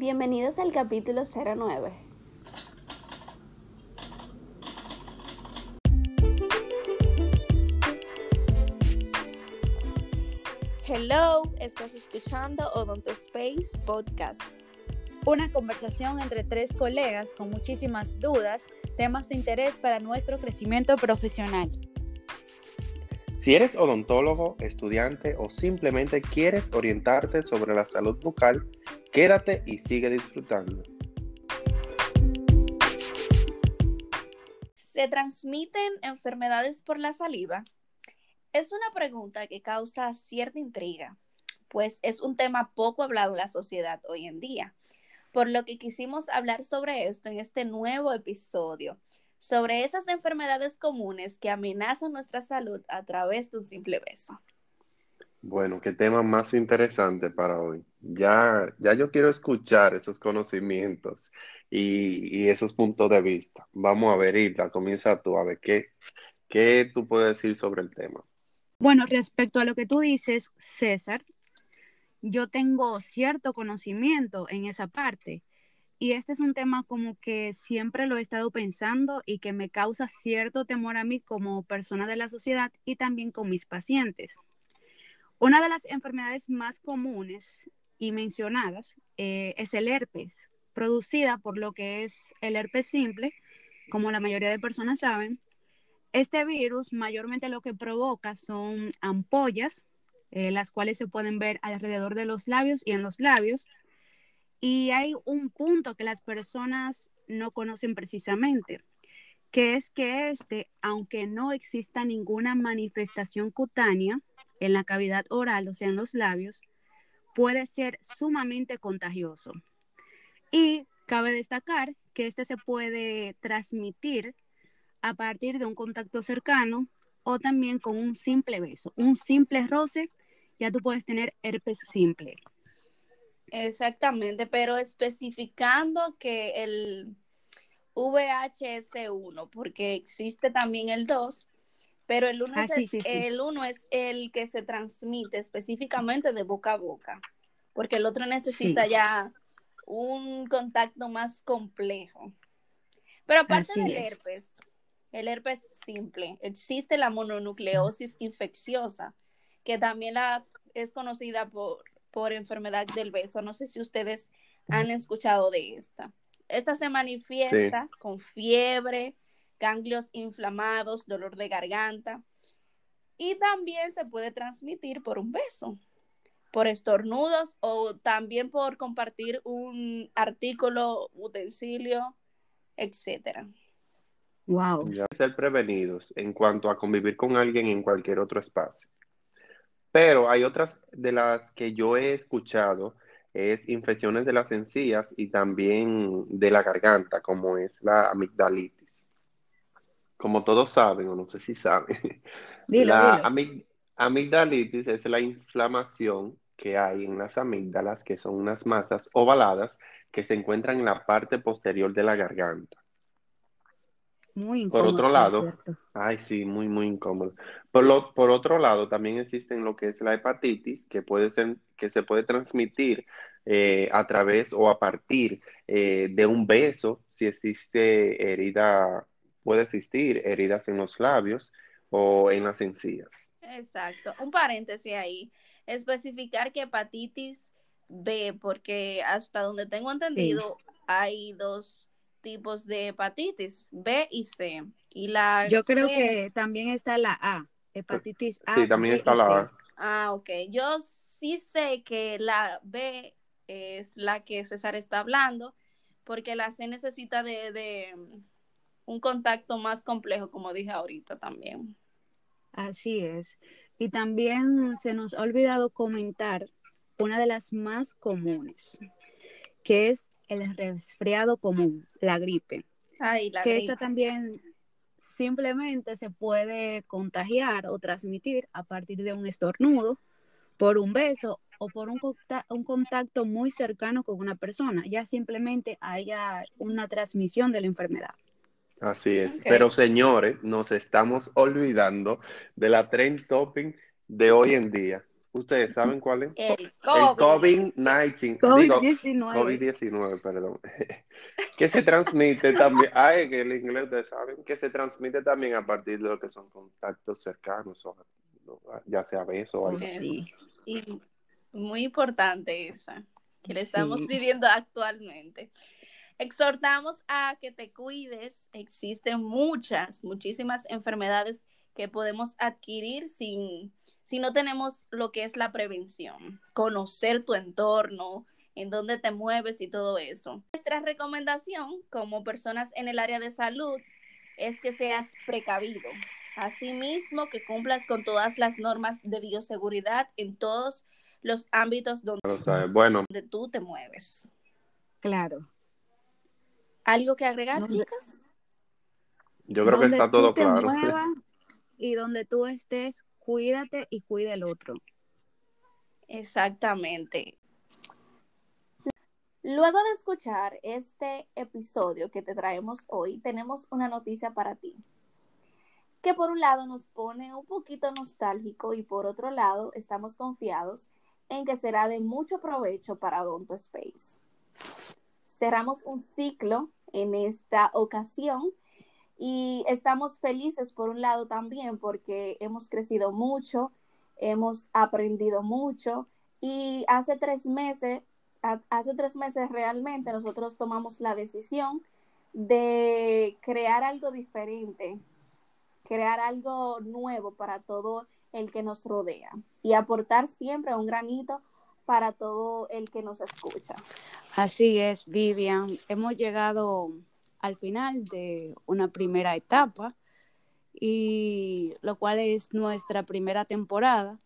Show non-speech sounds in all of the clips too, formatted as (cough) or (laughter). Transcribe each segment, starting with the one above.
Bienvenidos al capítulo 09. Hello, estás escuchando Odonto Space Podcast. Una conversación entre tres colegas con muchísimas dudas, temas de interés para nuestro crecimiento profesional. Si eres odontólogo, estudiante o simplemente quieres orientarte sobre la salud bucal, quédate y sigue disfrutando. ¿Se transmiten enfermedades por la saliva? Es una pregunta que causa cierta intriga, pues es un tema poco hablado en la sociedad hoy en día, por lo que quisimos hablar sobre esto en este nuevo episodio, sobre esas enfermedades comunes que amenazan nuestra salud a través de un simple beso. Bueno, qué tema más interesante para hoy. Ya, ya yo quiero escuchar esos conocimientos y, esos puntos de vista. Vamos a ver, Hilda, comienza tú a ver qué, qué tú puedes decir sobre el tema. Bueno, respecto a lo que tú dices, César, yo tengo cierto conocimiento en esa parte y este es un tema como que siempre lo he estado pensando y que me causa cierto temor a mí como persona de la sociedad y también con mis pacientes. Una de las enfermedades más comunes y mencionadas eh, es el herpes, producida por lo que es el herpes simple, como la mayoría de personas saben. Este virus mayormente lo que provoca son ampollas, eh, las cuales se pueden ver alrededor de los labios y en los labios, y hay un punto que las personas no conocen precisamente, que es que este, aunque no exista ninguna manifestación cutánea en la cavidad oral, o sea, en los labios, puede ser sumamente contagioso. Y cabe destacar que este se puede transmitir a partir de un contacto cercano o también con un simple beso, un simple roce, ya tú puedes tener herpes simple. Exactamente, pero especificando que el VHS1, porque existe también el 2, pero el 1 Ah, es, sí, el- sí, sí. el uno es el que se transmite específicamente de boca a boca, porque el otro necesita Sí. ya un contacto más complejo. Pero aparte Así del es. herpes, el herpes simple, existe la mononucleosis infecciosa, que también la, es conocida por, por enfermedad del beso. No sé si ustedes han escuchado de esta. Esta se manifiesta con fiebre, ganglios inflamados, dolor de garganta y también se puede transmitir por un beso, por estornudos o también por compartir un artículo, utensilio, etcétera. Wow. Ya ser prevenidos en cuanto a convivir con alguien en cualquier otro espacio. Pero hay otras de las que yo he escuchado, es infecciones de las encías y también de la garganta, como es la amigdalitis. Como todos saben, o no sé si saben, (laughs) Dilo, la dilo. amigdalitis es la inflamación que hay en las amígdalas, que son unas masas ovaladas que se encuentran en la parte posterior de la garganta. Muy Por incómodo, otro lado. Ay, sí, muy, muy incómodo. Por lo, por otro lado, también existen lo que es la hepatitis, que puede ser, que se puede transmitir eh, a través o a partir eh, de un beso, si existe herida, puede existir heridas en los labios o en las encías. Exacto. Un paréntesis ahí. Especificar que hepatitis B, porque hasta donde tengo entendido, hay dos tipos de hepatitis, B y C. Y la Yo creo C que también está la A, hepatitis A. Sí, también B está la. A. Ah, ok. Yo sí sé que la B es la que César está hablando, porque la C necesita de, de un contacto más complejo, como dije ahorita también. Así es. Y también se nos ha olvidado comentar una de las más comunes, que es el resfriado común, la gripe. Ay, la que gripe. esta también simplemente se puede contagiar o transmitir a partir de un estornudo, por un beso o por un, un contacto muy cercano con una persona. Ya simplemente haya una transmisión de la enfermedad. Así es. Pero señores, nos estamos olvidando de la trend topping de hoy en día. ¿Ustedes saben cuál es? El El COVID. COVID-19. Digo, COVID-19. COVID-19, perdón. (laughs) que se transmite también, ay, que el inglés ustedes saben, que se transmite también a partir de lo que son contactos cercanos, o, ya sea beso o algo. Sí. Y muy importante esa, que le estamos Sí. viviendo actualmente. Exhortamos a que te cuides. Existen muchas, muchísimas enfermedades que podemos adquirir sin, si no tenemos lo que es la prevención. Conocer tu entorno, en dónde te mueves y todo eso. Nuestra recomendación como personas en el área de salud es que seas precavido. Asimismo, que cumplas con todas las normas de bioseguridad en todos los ámbitos donde. Bueno, tú te mueves. Claro. ¿Algo que agregar, chicas? yo creo que está todo claro. (laughs) y donde tú estés, cuídate y cuida el otro. Exactamente. Luego de escuchar este episodio que te traemos hoy, tenemos una noticia para ti, que por un lado nos pone un poquito nostálgico y por otro lado estamos confiados en que será de mucho provecho para Odonto Space. Cerramos un ciclo en esta ocasión y estamos felices por un lado también porque hemos crecido mucho, hemos aprendido mucho y hace tres meses hace tres meses realmente nosotros tomamos la decisión de crear algo diferente, crear algo nuevo para todo el que nos rodea y aportar siempre un granito para todo el que nos escucha. Así es, Vivian. Hemos llegado al final de una primera etapa y lo cual es nuestra primera temporada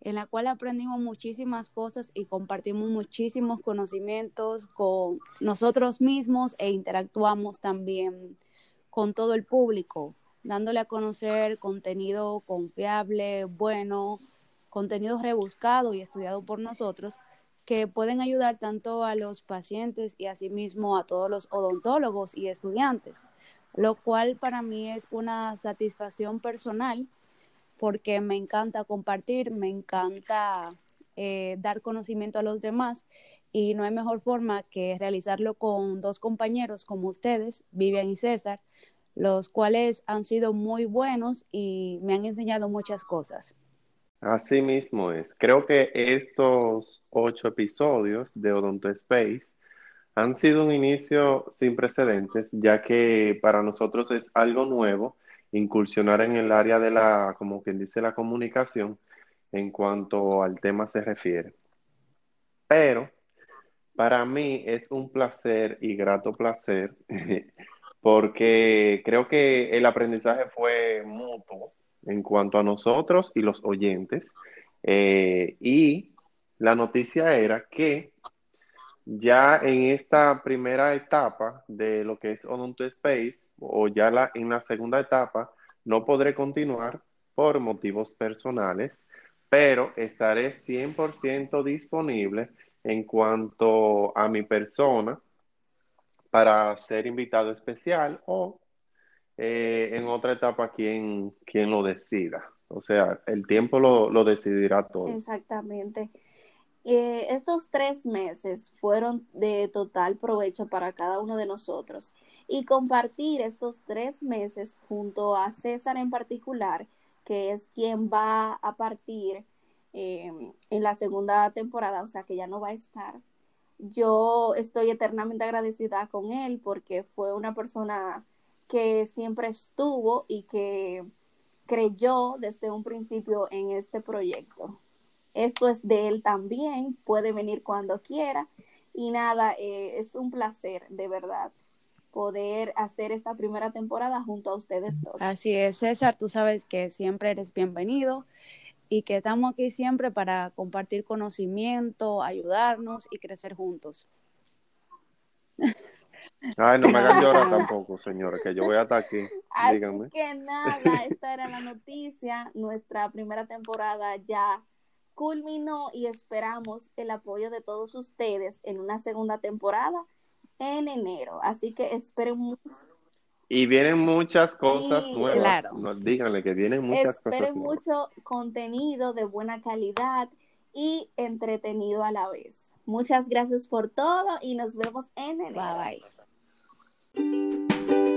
en la cual aprendimos muchísimas cosas y compartimos muchísimos conocimientos con nosotros mismos e interactuamos también con todo el público, dándole a conocer contenido confiable, bueno, contenido rebuscado y estudiado por nosotros que pueden ayudar tanto a los pacientes y asimismo a todos los odontólogos y estudiantes, lo cual para mí es una satisfacción personal porque me encanta compartir, me encanta eh, dar conocimiento a los demás y no hay mejor forma que realizarlo con dos compañeros como ustedes, Vivian y César, los cuales han sido muy buenos y me han enseñado muchas cosas. Así mismo es. Creo que estos ocho episodios de Odonto Space han sido un inicio sin precedentes, ya que para nosotros es algo nuevo incursionar en el área de la, como quien dice, la comunicación en cuanto al tema se refiere. Pero para mí es un placer y grato placer, (laughs) porque creo que el aprendizaje fue mutuo en cuanto a nosotros y los oyentes. Eh, y la noticia era que ya en esta primera etapa de lo que es Odonto Space, o ya la, en la segunda etapa, no podré continuar por motivos personales, pero estaré 100% disponible en cuanto a mi persona para ser invitado especial o eh, en otra etapa quien, lo decida. O sea, el tiempo lo, lo decidirá todo. Exactamente. Eh, estos tres meses fueron de total provecho para cada uno de nosotros y compartir estos tres meses junto a César en particular, que es quien va a partir eh, en la segunda temporada, o sea que ya no va a estar. Yo estoy eternamente agradecida con él porque fue una persona que siempre estuvo y que creyó desde un principio en este proyecto. Esto es de él también, puede venir cuando quiera y nada, eh, es un placer de verdad poder hacer esta primera temporada junto a ustedes dos. Así es, César, tú sabes que siempre eres bienvenido y que estamos aquí siempre para compartir conocimiento, ayudarnos y crecer juntos. Ay, no me hagan llorar (laughs) tampoco, señora, que yo voy hasta aquí. Así Díganme. que nada, esta era la noticia. Nuestra primera temporada ya culminó y esperamos el apoyo de todos ustedes en una segunda temporada en enero. Así que esperen mucho. Y vienen muchas cosas Sí, nuevas. claro. No, díganle que vienen muchas cosas Esperen nuevas. mucho contenido de buena calidad y entretenido a la vez. Muchas gracias por todo y nos vemos en enero. Bye bye. Thank you.